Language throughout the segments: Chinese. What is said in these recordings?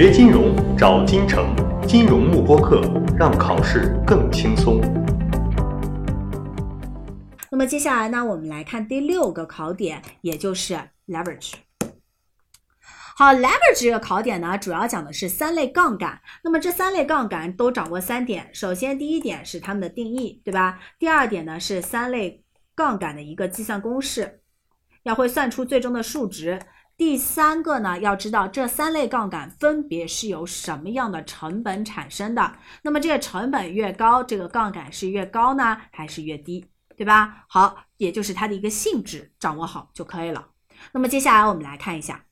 学金融找金城，金融慕播课，让考试更轻松。那么接下来呢，我们来看第六个考点，也就是 leverage。好，leverage 这个考点呢，主要讲的是三类杠杆。那么这三类杠杆都掌握三点。首先，第一点是它们的定义，对吧？第二点呢是三类杠杆的一个计算公式，要会算出最终的数值。第三个呢，要知道这三类杠杆分别是由什么样的成本产生的。那么这个成本越高，这个杠杆是越高呢，还是越低，对吧？好，也就是它的一个性质掌握好就可以了。那么接下来我们来看一下，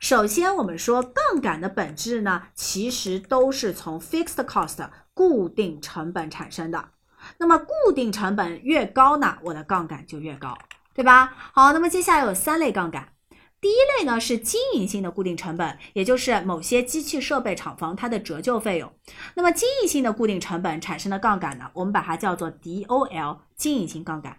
首先我们说杠杆的本质呢，其实都是从 fixed cost 固定成本产生的。那么固定成本越高呢，我的杠杆就越高，对吧？好，那么接下来有三类杠杆。第一类呢是经营性的固定成本，也就是某些机器设备厂房它的折旧费用。那么经营性的固定成本产生的杠杆呢，我们把它叫做 DOL 经营性杠杆。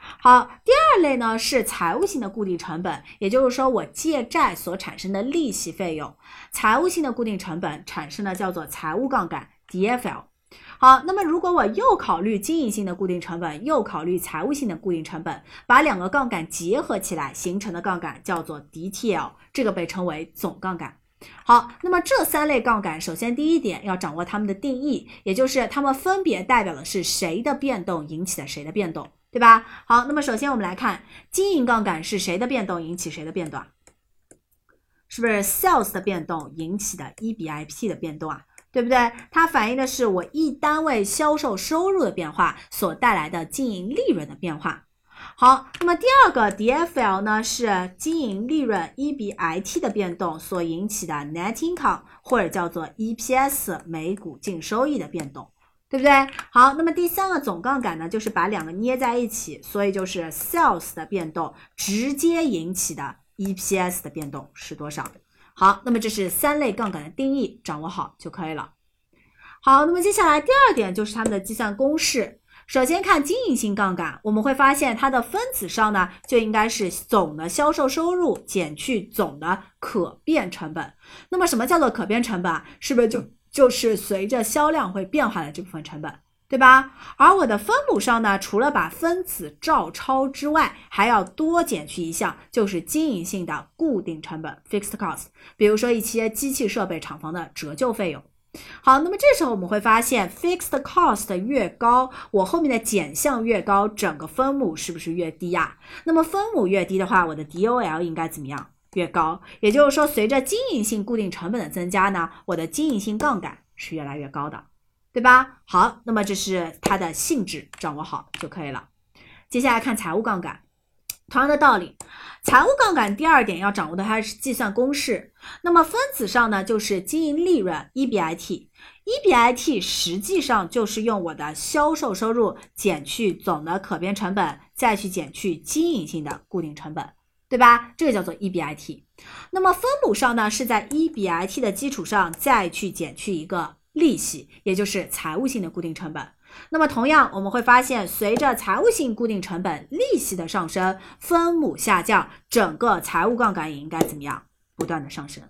好，第二类呢是财务性的固定成本，也就是说我借债所产生的利息费用，财务性的固定成本产生的叫做财务杠杆 DFL。好，那么如果我又考虑经营性的固定成本，又考虑财务性的固定成本，把两个杠杆结合起来形成的杠杆叫做 DTL，这个被称为总杠杆。好，那么这三类杠杆，首先第一点要掌握它们的定义，也就是它们分别代表的是谁的变动引起的谁的变动，对吧？好，那么首先我们来看经营杠杆是谁的变动引起谁的变动？是不是 sales 的变动引起的 EBIT 的变动啊？对不对？它反映的是我一单位销售收入的变化所带来的经营利润的变化。好，那么第二个 DFL 呢，是经营利润 EBIT 的变动所引起的 net income 或者叫做 EPS 每股净收益的变动，对不对？好，那么第三个总杠杆呢，就是把两个捏在一起，所以就是 sales 的变动直接引起的 EPS 的变动是多少？好，那么这是三类杠杆的定义，掌握好就可以了。好，那么接下来第二点就是它们的计算公式。首先看经营性杠杆，我们会发现它的分子上呢就应该是总的销售收入减去总的可变成本。那么什么叫做可变成本啊？是不是就就是随着销量会变化的这部分成本？对吧？而我的分母上呢，除了把分子照抄之外，还要多减去一项，就是经营性的固定成本 （fixed cost）。比如说一些机器设备厂房的折旧费用。好，那么这时候我们会发现，fixed cost 越高，我后面的减项越高，整个分母是不是越低呀？那么分母越低的话，我的 DOL 应该怎么样？越高。也就是说，随着经营性固定成本的增加呢，我的经营性杠杆是越来越高的。对吧？好，那么这是它的性质，掌握好就可以了。接下来看财务杠杆，同样的道理，财务杠杆第二点要掌握的它是计算公式。那么分子上呢，就是经营利润 EBIT，EBIT 实际上就是用我的销售收入减去总的可变成本，再去减去经营性的固定成本，对吧？这个叫做 EBIT。那么分母上呢，是在 EBIT 的基础上再去减去一个。利息，也就是财务性的固定成本。那么，同样我们会发现，随着财务性固定成本利息的上升，分母下降，整个财务杠杆也应该怎么样？不断的上升。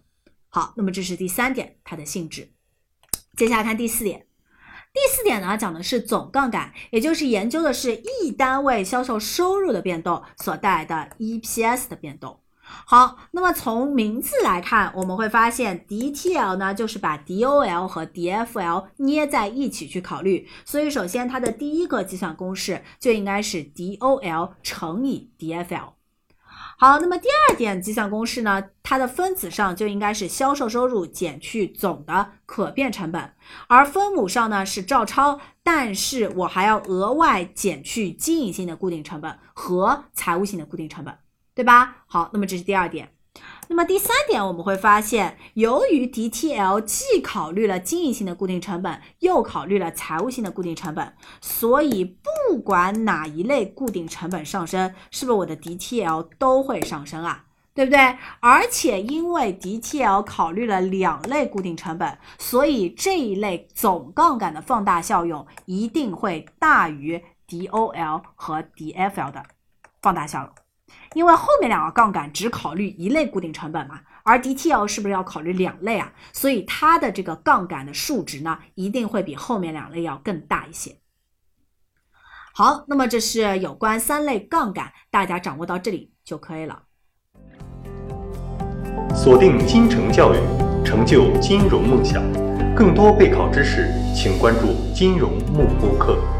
好，那么这是第三点，它的性质。接下来看第四点。第四点呢，讲的是总杠杆，也就是研究的是一单位销售收入的变动所带来的 EPS 的变动。好，那么从名字来看，我们会发现 DTL 呢，就是把 DOL 和 DFL 捏在一起去考虑。所以，首先它的第一个计算公式就应该是 DOL 乘以 DFL。好，那么第二点计算公式呢，它的分子上就应该是销售收入减去总的可变成本，而分母上呢是照抄，但是我还要额外减去经营性的固定成本和财务性的固定成本。对吧？好，那么这是第二点。那么第三点，我们会发现，由于 DTL 既考虑了经营性的固定成本，又考虑了财务性的固定成本，所以不管哪一类固定成本上升，是不是我的 DTL 都会上升啊？对不对？而且因为 DTL 考虑了两类固定成本，所以这一类总杠杆的放大效用一定会大于 DOL 和 DFL 的放大效用。因为后面两个杠杆只考虑一类固定成本嘛，而 DTL 是不是要考虑两类啊？所以它的这个杠杆的数值呢，一定会比后面两类要更大一些。好，那么这是有关三类杠杆，大家掌握到这里就可以了。锁定金城教育，成就金融梦想。更多备考知识，请关注金融慕播课。